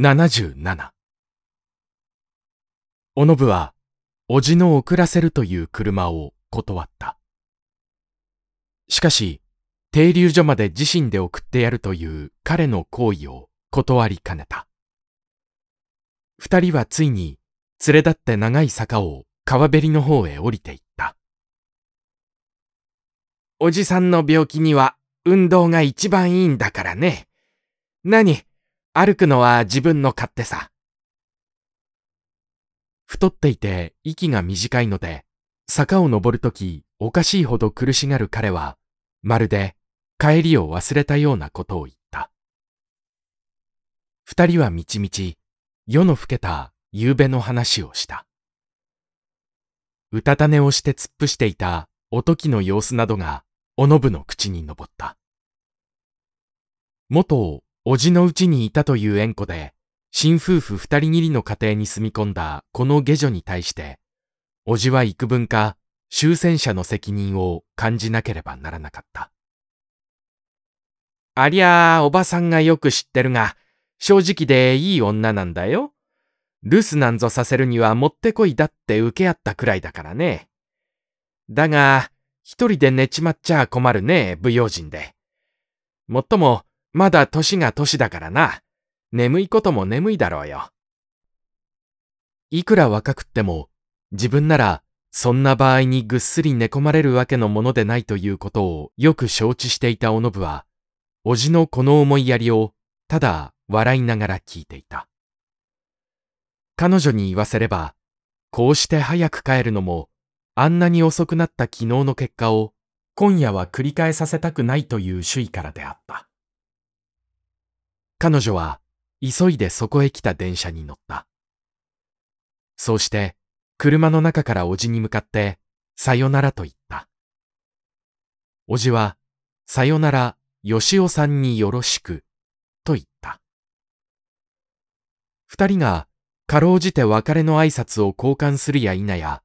77おのぶは、おじの送らせるという車を断った。しかし、停留所まで自身で送ってやるという彼の行為を断りかねた。二人はついに連れ立って長い坂を川べりの方へ降りていった。おじさんの病気には運動が一番いいんだからね。何？歩くのは自分の勝手さ。太っていて息が短いので、坂を登るときおかしいほど苦しがる彼は、まるで帰りを忘れたようなことを言った。二人はみちみち夜の更けた夕べの話をした。うたた寝をして突っ伏していたおときの様子などがおのぶの口に上った。元おじのうちにいたという縁故で、新夫婦二人きりの家庭に住み込んだこの下女に対して、おじは幾分か終戦者の責任を感じなければならなかった。ありゃあ、おばさんがよく知ってるが、正直でいい女なんだよ。留守なんぞさせるにはもってこいだって受け合ったくらいだからね。だが、一人で寝ちまっちゃ困るね、不用心で。もっとも、まだ年が年だからな。眠いことも眠いだろうよ。いくら若くっても、自分なら、そんな場合にぐっすり寝込まれるわけのものでないということをよく承知していたおのぶは、おじのこの思いやりを、ただ笑いながら聞いていた。彼女に言わせれば、こうして早く帰るのも、あんなに遅くなった昨日の結果を、今夜は繰り返させたくないという主意からであった。彼女は急いでそこへ来た電車に乗った。そうして、車の中からおじに向かって、さよならと言った。おじは、さよなら、よしおさんによろしく、と言った。二人が、かろうじて別れの挨拶を交換するや否や、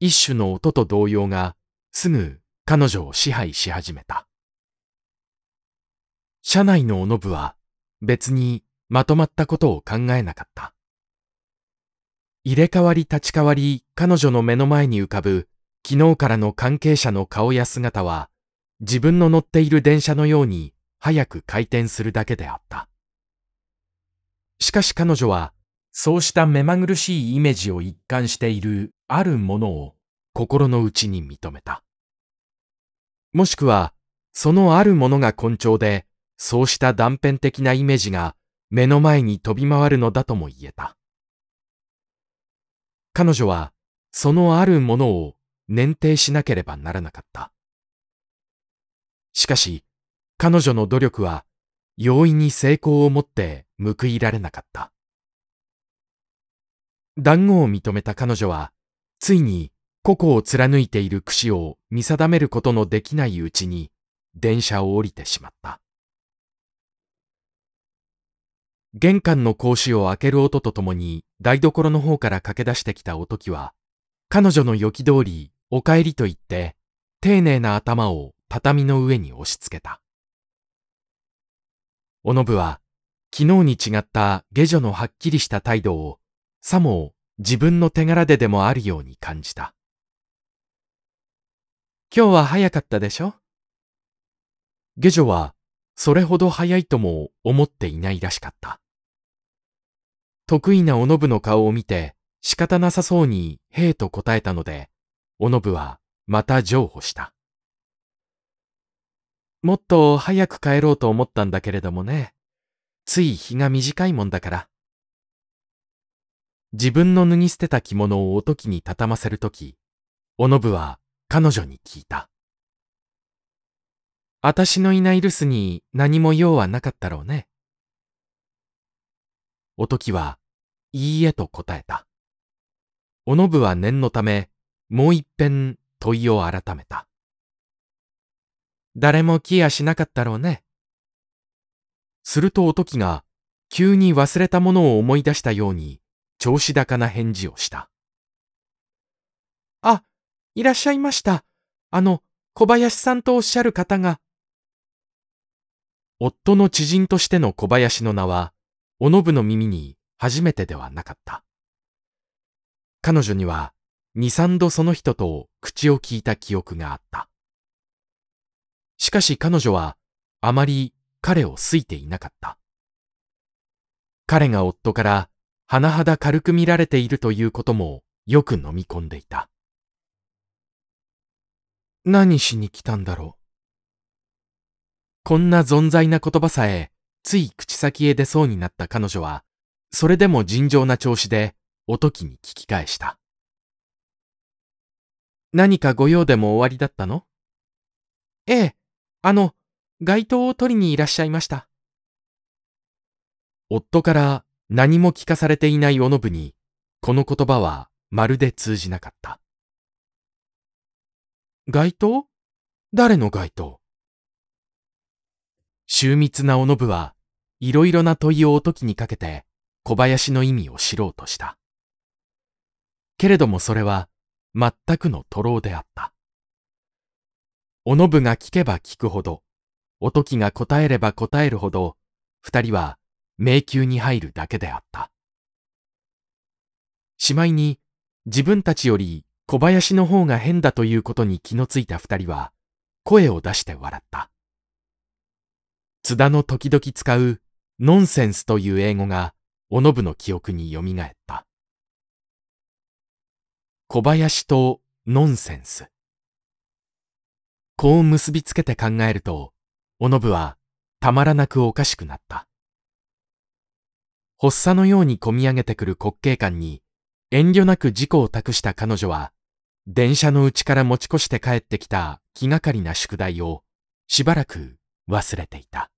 一種の音と動揺が、すぐ彼女を支配し始めた。車内のおのぶは、別にまとまったことを考えなかった。入れ替わり立ち替わり彼女の目の前に浮かぶ昨日からの関係者の顔や姿は自分の乗っている電車のように早く回転するだけであった。しかし彼女はそうした目まぐるしいイメージを一貫しているあるものを心の内に認めた。もしくはそのあるものが根調でそうした断片的なイメージが目の前に飛び回るのだとも言えた。彼女はそのあるものを念定しなければならなかった。しかし、彼女の努力は容易に成功をもって報いられなかった。談合を認めた彼女は、ついに個々を貫いている櫛を見定めることのできないうちに電車を降りてしまった。玄関の格子を開ける音とともに台所の方から駆け出してきたおときは、彼女の予期通りお帰りと言って、丁寧な頭を畳の上に押し付けた。おのぶは、昨日に違った下女のはっきりした態度を、さも自分の手柄ででもあるように感じた。今日は早かったでしょ？下女はそれほど早いとも思っていないらしかった。得意なおのぶの顔を見て仕方なさそうにへえと答えたので、おのぶはまた譲歩した。もっと早く帰ろうと思ったんだけれどもね。つい日が短いもんだから。自分の脱ぎ捨てた着物をおときに畳ませるとき、おのぶは彼女に聞いた。私のいない留守に何も用はなかったろうね。おときは、いいえと答えた。おのぶは念のため、もう一遍問いを改めた。誰も来やしなかったろうね。するとおときが、急に忘れたものを思い出したように、調子高な返事をした。あ、いらっしゃいました。あの、小林さんとおっしゃる方が。夫の知人としての小林の名は、おのぶの耳に初めてではなかった。彼女には二三度その人と口を聞いた記憶があった。しかし彼女はあまり彼を好いていなかった。彼が夫から甚だ軽く見られているということもよく飲み込んでいた。何しに来たんだろう。こんな存在な言葉さえつい口先へ出そうになった彼女は、それでも尋常な調子でおときに聞き返した。何かご用でも終わりだったの？ええ、あの、街灯を取りにいらっしゃいました。夫から何も聞かされていないおのぶに、この言葉はまるで通じなかった。街灯誰の街灯秀密なおのぶはいろいろな問いをおときにかけて小林の意味を知ろうとした。けれどもそれは全くの徒労であった。おのぶが聞けば聞くほど、おときが答えれば答えるほど、二人は迷宮に入るだけであった。しまいに自分たちより小林の方が変だということに気のついた二人は声を出して笑った。津田の時々使うノンセンスという英語がおのぶの記憶によみがえった。小林とノンセンス。こう結びつけて考えると、おのぶはたまらなくおかしくなった。発作のようにこみ上げてくる滑稽感に遠慮なく自己を託した彼女は、電車の内から持ち越して帰ってきた気がかりな宿題をしばらく忘れていた。